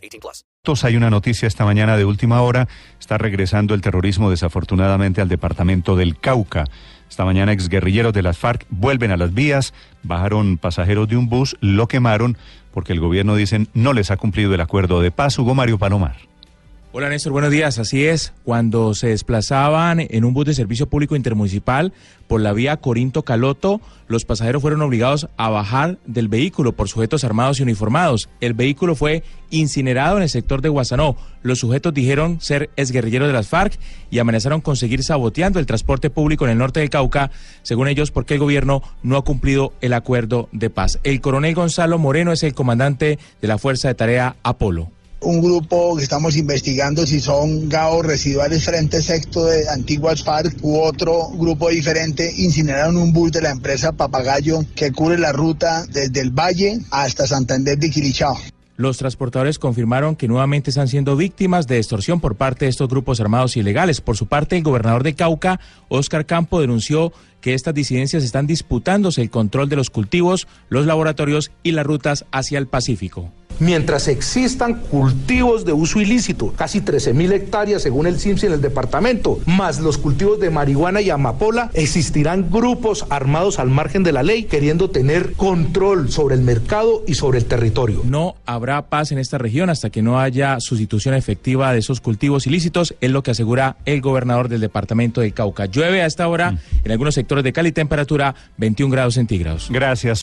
18 plus. Hay una noticia esta mañana de última hora. Está regresando el terrorismo desafortunadamente al departamento del Cauca. Esta mañana exguerrilleros de las FARC vuelven a las vías, bajaron pasajeros de un bus, lo quemaron porque el gobierno dicen no les ha cumplido el acuerdo de paz. Hugo Mario Palomar. Hola Néstor, buenos días. Así es, cuando se desplazaban en un bus de servicio público intermunicipal por la vía Corinto-Caloto, los pasajeros fueron obligados a bajar del vehículo por sujetos armados y uniformados. El vehículo fue incinerado en el sector de Guasanó. Los sujetos dijeron ser exguerrilleros de las FARC y amenazaron con seguir saboteando el transporte público en el norte del Cauca, según ellos, porque el gobierno no ha cumplido el acuerdo de paz. El coronel Gonzalo Moreno es el comandante de la Fuerza de Tarea Apolo un grupo que estamos investigando si son GAO residuales frente secto de antiguas FARC u otro grupo diferente incineraron un bus de la empresa Papagayo que cubre la ruta desde el Valle hasta Santander de Quilichao. Los transportadores confirmaron que nuevamente están siendo víctimas de extorsión por parte de estos grupos armados ilegales. Por su parte, el gobernador de Cauca, Óscar Campo, denunció que estas disidencias están disputándose el control de los cultivos, los laboratorios y las rutas hacia el Pacífico mientras existan cultivos de uso ilícito, casi 13 mil hectáreas según el CIMSI en el departamento, más los cultivos de marihuana y amapola, existirán grupos armados al margen de la ley queriendo tener control sobre el mercado y sobre el territorio. No habrá paz en esta región hasta que no haya sustitución efectiva de esos cultivos ilícitos, es lo que asegura el gobernador del departamento de Cauca. Llueve a esta hora mm. en algunos sectores de Cali, temperatura 21 grados centígrados. Gracias.